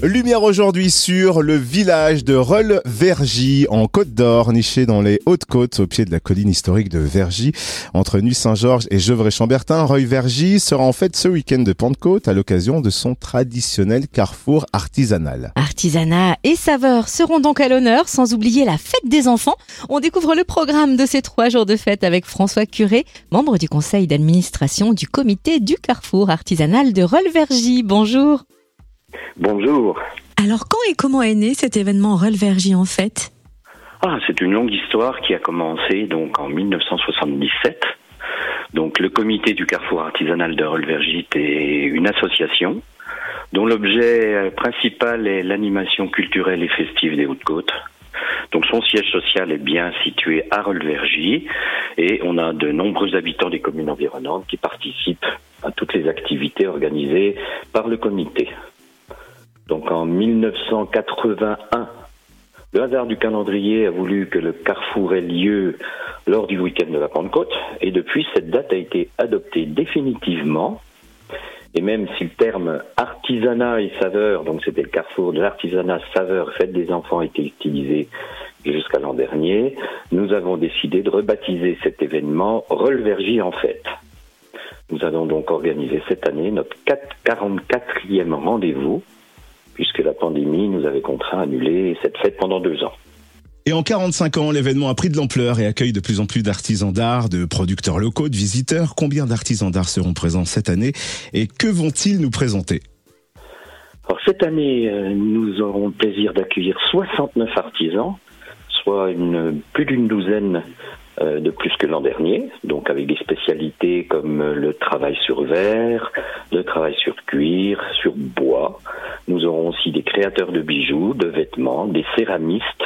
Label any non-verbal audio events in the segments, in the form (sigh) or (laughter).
Lumière aujourd'hui sur le village de Rolles-Vergy en Côte d'Or, niché dans les Hautes-Côtes au pied de la colline historique de Vergy, entre Nuit-Saint-Georges et Gevrey-Chambertin. Roy-Vergy sera en fait ce week-end de Pentecôte à l'occasion de son traditionnel carrefour artisanal. Artisanat et saveurs seront donc à l'honneur, sans oublier la fête des enfants. On découvre le programme de ces trois jours de fête avec François Curé, membre du conseil d'administration du comité du carrefour artisanal de Rolles-Vergy. Bonjour. Bonjour. Alors quand et comment est né cet événement Rollevergy en fait? Ah, c'est une longue histoire qui a commencé donc en 1977. Donc le comité du carrefour artisanal de Rollevergy est une association dont l'objet principal est l'animation culturelle et festive des Hautes-Côtes. Donc son siège social est bien situé à Rollevergy et on a de nombreux habitants des communes environnantes qui participent à toutes les activités organisées par le comité. Donc en 1981, le hasard du calendrier a voulu que le carrefour ait lieu lors du week-end de la Pentecôte, et depuis cette date a été adoptée définitivement. Et même si le terme artisanat et saveur, donc c'était le carrefour de l'artisanat saveur fête des enfants, était utilisé jusqu'à l'an dernier, nous avons décidé de rebaptiser cet événement Rollevergy en fête. Nous allons donc organiser cette année notre 44e rendez-vous puisque la pandémie nous avait contraint à annuler cette fête pendant deux ans. Et en 45 ans, l'événement a pris de l'ampleur et accueille de plus en plus d'artisans d'art, de producteurs locaux, de visiteurs. Combien d'artisans d'art seront présents cette année et que vont-ils nous présenter? Alors cette année, euh, nous aurons le plaisir d'accueillir 69 artisans, soit une, plus d'une douzaine euh, de plus que l'an dernier, donc avec des spécialités comme le travail sur verre, le travail sur cuir, sur bois. Nous aurons aussi des créateurs de bijoux, de vêtements, des céramistes,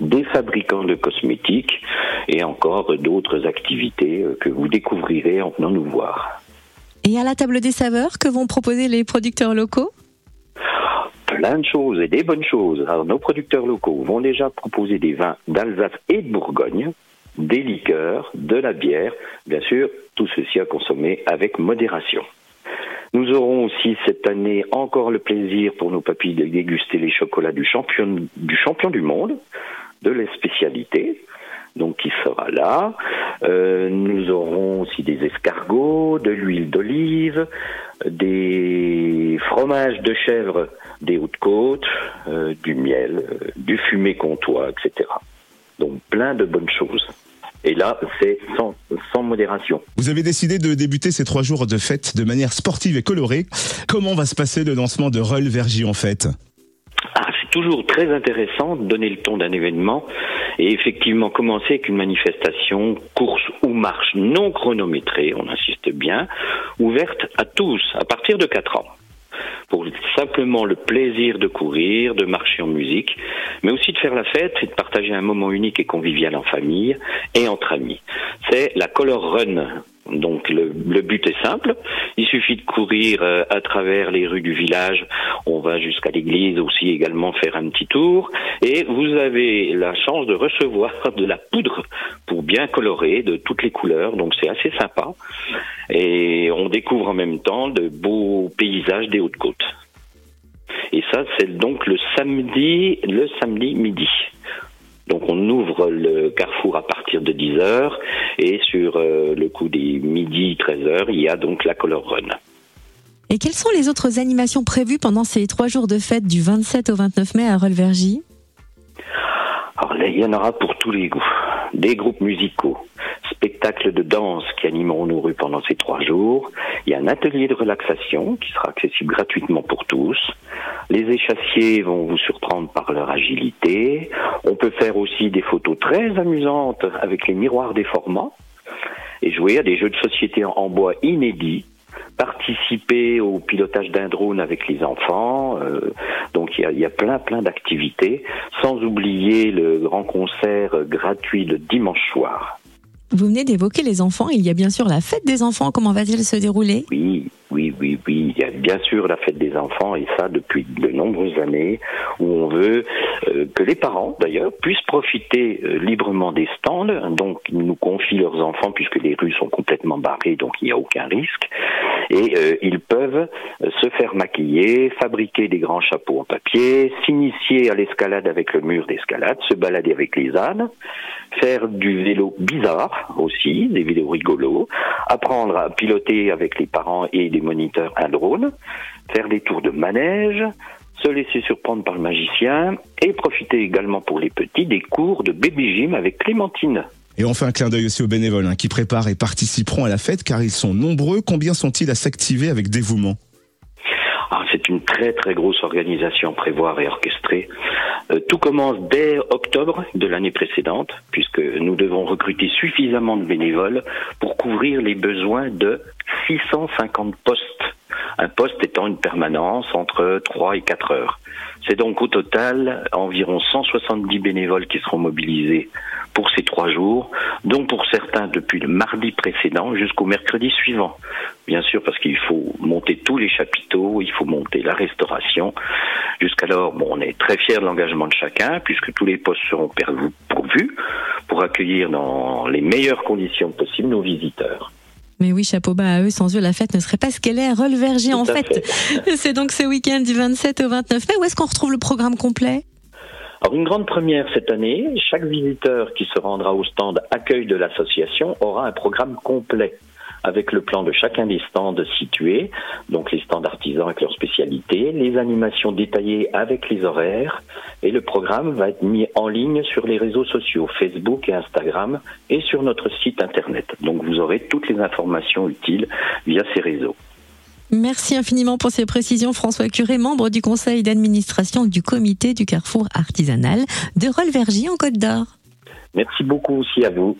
des fabricants de cosmétiques et encore d'autres activités euh, que vous découvrirez en venant nous voir. Et à la table des saveurs, que vont proposer les producteurs locaux? Plein de choses et des bonnes choses. Alors, nos producteurs locaux vont déjà proposer des vins d'Alsace et de Bourgogne, des liqueurs, de la bière, bien sûr, tout ceci à consommer avec modération. Nous aurons aussi cette année encore le plaisir pour nos papilles de déguster les chocolats du champion du, monde, de la spécialité, donc qui sera là. Euh, nous aurons aussi des escargots, de l'huile d'olive, des fromages de chèvre des Hautes-Côtes, euh, du miel, euh, du fumé comtois, etc. Donc plein de bonnes choses. Et là, c'est sans, sans, modération. Vous avez décidé de débuter ces trois jours de fête de manière sportive et colorée. Comment va se passer le lancement de Roll Vergy en fait? Ah, C'est toujours très intéressant de donner le ton d'un événement et effectivement commencer avec une manifestation, course ou marche non chronométrée, on insiste bien, ouverte à tous à partir de 4 ans pour simplement le plaisir de courir, de marcher en musique, mais aussi de faire la fête et de partager un moment unique et convivial en famille et entre amis. C'est la Color Run. Donc le, le, but est simple, il suffit de courir euh, à travers les rues du village, on va jusqu'à l'église aussi également faire un petit tour, et vous avez la chance de recevoir (laughs) de la poudre pour bien colorer de toutes les couleurs, donc c'est assez sympa, et on découvre en même temps de beaux paysages des Hautes-Côtes. Et ça, c'est donc le samedi, le samedi midi. Donc on ouvre le carrefour à partir de 10h et sur euh, le coup des midi 13h, il y a donc la Color Run. Et quelles sont les autres animations prévues pendant ces trois jours de fête du 27 au 29 mai à Rollevergy Alors il y en aura pour tous les goûts. Des groupes musicaux, spectacles de danse qui animeront nos rues pendant ces trois jours. Il y a un atelier de relaxation qui sera accessible gratuitement pour tous. Les échassiers vont vous surprendre par leur agilité. On peut faire aussi des photos très amusantes avec les miroirs déformants et jouer à des jeux de société en bois inédits participer au pilotage d'un drone avec les enfants. Euh, donc il y a, y a, plein plein d'activités, sans oublier le grand concert gratuit le dimanche soir. Vous venez d'évoquer les enfants. Il y a bien sûr la fête des enfants. Comment va-t-elle se dérouler? Oui, oui, oui, oui. Il y a bien sûr la fête des enfants et ça depuis de nombreuses années où on veut euh, que les parents d'ailleurs puissent profiter euh, librement des stands. Donc ils nous confient leurs enfants puisque les rues sont complètement barrées donc il n'y a aucun risque. Et euh, ils peuvent se faire maquiller, fabriquer des grands chapeaux en papier, s'initier à l'escalade avec le mur d'escalade, se balader avec les ânes, faire du vélo bizarre aussi, des vélos rigolos, apprendre à piloter avec les parents et des moniteurs un drone, faire des tours de manège, se laisser surprendre par le magicien et profiter également pour les petits des cours de baby gym avec Clémentine. Et on fait un clin d'œil aussi aux bénévoles hein, qui préparent et participeront à la fête car ils sont nombreux. Combien sont-ils à s'activer avec dévouement? Ah, c'est une très très grosse organisation prévoir et orchestrée. Euh, tout commence dès octobre de l'année précédente, puisque nous devons recruter suffisamment de bénévoles pour couvrir les besoins de 650 postes. Un poste étant une permanence entre 3 et 4 heures. C'est donc au total environ 170 bénévoles qui seront mobilisés pour ces trois jours, dont pour certains depuis le mardi précédent jusqu'au mercredi suivant. Bien sûr, parce qu'il faut monter tous les chapiteaux, il faut monter la restauration. Jusqu'alors, bon, on est très fiers de l'engagement de chacun, puisque tous les postes seront pourvus pour accueillir dans les meilleures conditions possibles nos visiteurs. Mais oui, chapeau bas à eux, sans eux, la fête ne serait pas ce qu'elle est. Relverger, en fait. (laughs) C'est donc ce week-end du 27 au 29 mai. Où est-ce qu'on retrouve le programme complet? Alors une grande première cette année, chaque visiteur qui se rendra au stand accueil de l'association aura un programme complet avec le plan de chacun des stands situés, donc les stands artisans avec leurs spécialités, les animations détaillées avec les horaires, et le programme va être mis en ligne sur les réseaux sociaux, Facebook et Instagram, et sur notre site internet. Donc vous aurez toutes les informations utiles via ces réseaux. Merci infiniment pour ces précisions, François Curé, membre du conseil d'administration du comité du carrefour artisanal de Rolvergy en Côte d'Or. Merci beaucoup aussi à vous.